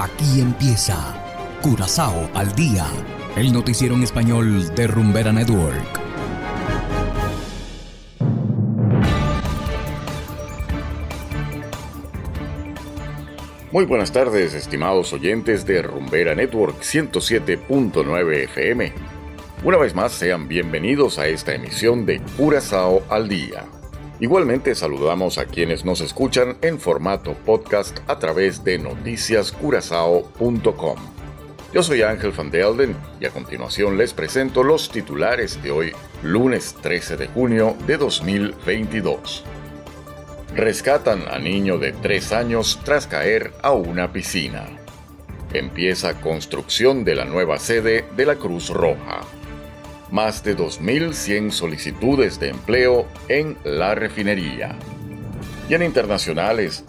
Aquí empieza Curazao al día, el noticiero en español de Rumbera Network. Muy buenas tardes, estimados oyentes de Rumbera Network 107.9 FM. Una vez más, sean bienvenidos a esta emisión de Curazao al día. Igualmente saludamos a quienes nos escuchan en formato podcast a través de noticiascurazao.com. Yo soy Ángel Van Delden y a continuación les presento los titulares de hoy, lunes 13 de junio de 2022. Rescatan a niño de 3 años tras caer a una piscina. Empieza construcción de la nueva sede de la Cruz Roja. Más de 2.100 solicitudes de empleo en la refinería. Y en internacionales,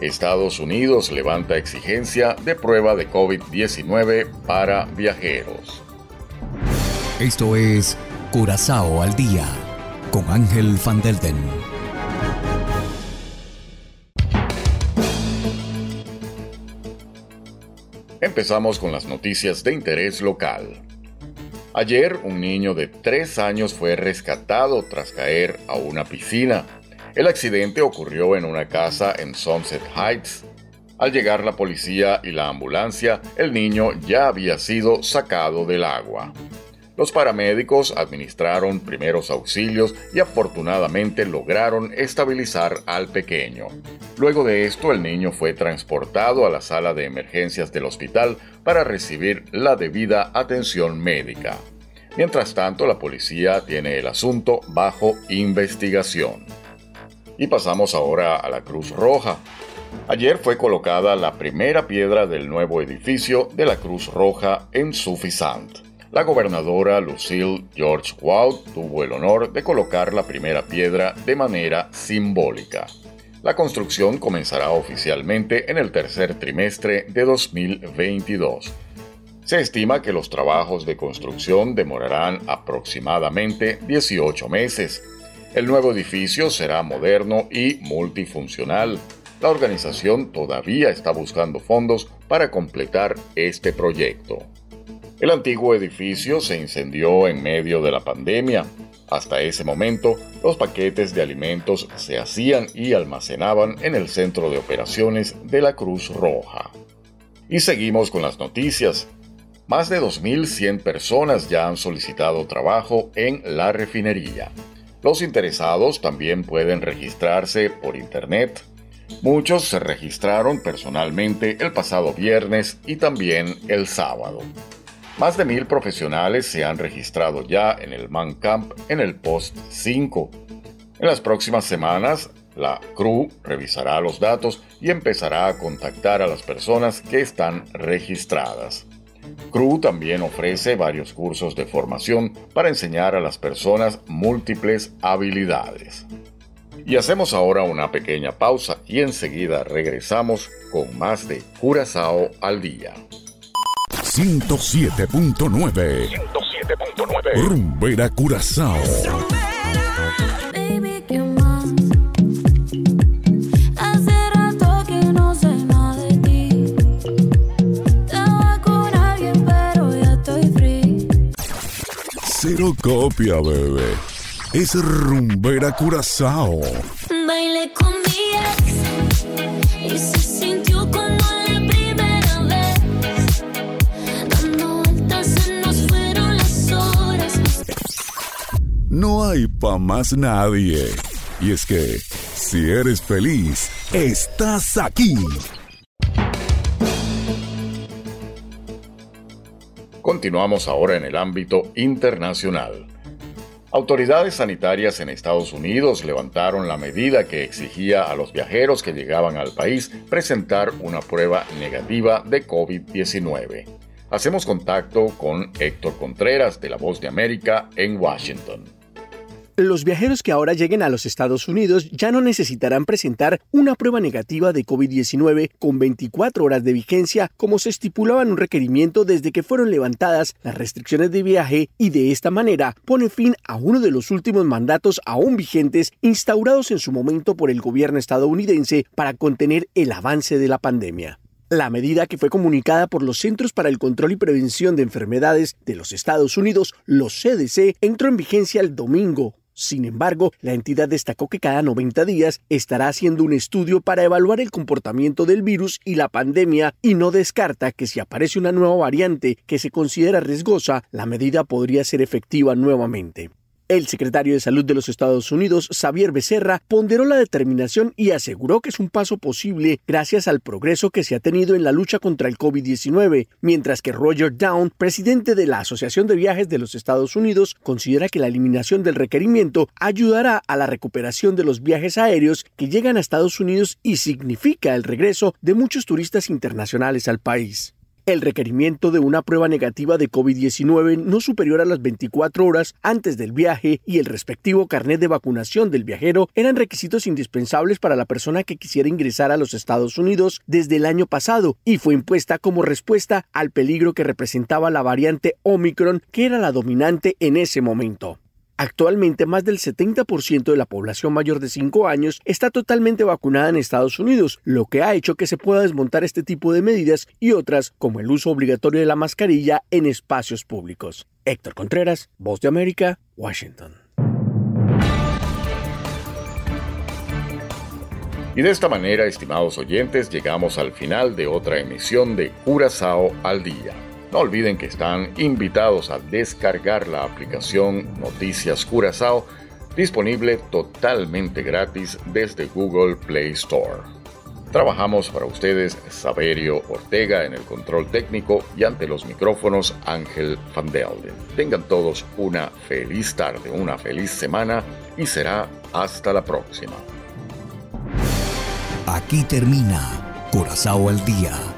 Estados Unidos levanta exigencia de prueba de COVID-19 para viajeros. Esto es Curazao al día con Ángel Van Delden. Empezamos con las noticias de interés local. Ayer un niño de 3 años fue rescatado tras caer a una piscina. El accidente ocurrió en una casa en Sunset Heights. Al llegar la policía y la ambulancia, el niño ya había sido sacado del agua. Los paramédicos administraron primeros auxilios y afortunadamente lograron estabilizar al pequeño. Luego de esto, el niño fue transportado a la sala de emergencias del hospital para recibir la debida atención médica. Mientras tanto, la policía tiene el asunto bajo investigación. Y pasamos ahora a la Cruz Roja. Ayer fue colocada la primera piedra del nuevo edificio de la Cruz Roja en Suffisant. La gobernadora Lucille George Wald tuvo el honor de colocar la primera piedra de manera simbólica. La construcción comenzará oficialmente en el tercer trimestre de 2022. Se estima que los trabajos de construcción demorarán aproximadamente 18 meses. El nuevo edificio será moderno y multifuncional. La organización todavía está buscando fondos para completar este proyecto. El antiguo edificio se incendió en medio de la pandemia. Hasta ese momento, los paquetes de alimentos se hacían y almacenaban en el centro de operaciones de la Cruz Roja. Y seguimos con las noticias. Más de 2.100 personas ya han solicitado trabajo en la refinería. Los interesados también pueden registrarse por Internet. Muchos se registraron personalmente el pasado viernes y también el sábado. Más de mil profesionales se han registrado ya en el Man Camp en el Post 5. En las próximas semanas, la CRU revisará los datos y empezará a contactar a las personas que están registradas. CRU también ofrece varios cursos de formación para enseñar a las personas múltiples habilidades. Y hacemos ahora una pequeña pausa y enseguida regresamos con más de Curazao al día. 107.9 107.9 Rumbera Curazao Baby, ¿qué más? Hace rato que no sé nada de ti. Estaba con alguien, pero ya estoy free. Cero copia, bebé. Es Rumbera Curazao. Bailé con hay pa' más nadie. Y es que, si eres feliz, estás aquí. Continuamos ahora en el ámbito internacional. Autoridades sanitarias en Estados Unidos levantaron la medida que exigía a los viajeros que llegaban al país presentar una prueba negativa de COVID-19. Hacemos contacto con Héctor Contreras de La Voz de América en Washington. Los viajeros que ahora lleguen a los Estados Unidos ya no necesitarán presentar una prueba negativa de COVID-19 con 24 horas de vigencia como se estipulaba en un requerimiento desde que fueron levantadas las restricciones de viaje y de esta manera pone fin a uno de los últimos mandatos aún vigentes instaurados en su momento por el gobierno estadounidense para contener el avance de la pandemia. La medida que fue comunicada por los Centros para el Control y Prevención de Enfermedades de los Estados Unidos, los CDC, entró en vigencia el domingo. Sin embargo, la entidad destacó que cada 90 días estará haciendo un estudio para evaluar el comportamiento del virus y la pandemia y no descarta que si aparece una nueva variante que se considera riesgosa, la medida podría ser efectiva nuevamente. El secretario de Salud de los Estados Unidos, Xavier Becerra, ponderó la determinación y aseguró que es un paso posible gracias al progreso que se ha tenido en la lucha contra el COVID-19, mientras que Roger Down, presidente de la Asociación de Viajes de los Estados Unidos, considera que la eliminación del requerimiento ayudará a la recuperación de los viajes aéreos que llegan a Estados Unidos y significa el regreso de muchos turistas internacionales al país. El requerimiento de una prueba negativa de COVID-19 no superior a las 24 horas antes del viaje y el respectivo carnet de vacunación del viajero eran requisitos indispensables para la persona que quisiera ingresar a los Estados Unidos desde el año pasado y fue impuesta como respuesta al peligro que representaba la variante Omicron que era la dominante en ese momento. Actualmente más del 70% de la población mayor de 5 años está totalmente vacunada en Estados Unidos, lo que ha hecho que se pueda desmontar este tipo de medidas y otras como el uso obligatorio de la mascarilla en espacios públicos. Héctor Contreras, Voz de América, Washington. Y de esta manera, estimados oyentes, llegamos al final de otra emisión de Curazao al Día. No olviden que están invitados a descargar la aplicación Noticias Curazao, disponible totalmente gratis desde Google Play Store. Trabajamos para ustedes Saberio Ortega en el control técnico y ante los micrófonos Ángel Van Delden. Tengan todos una feliz tarde, una feliz semana y será hasta la próxima. Aquí termina Curazao al Día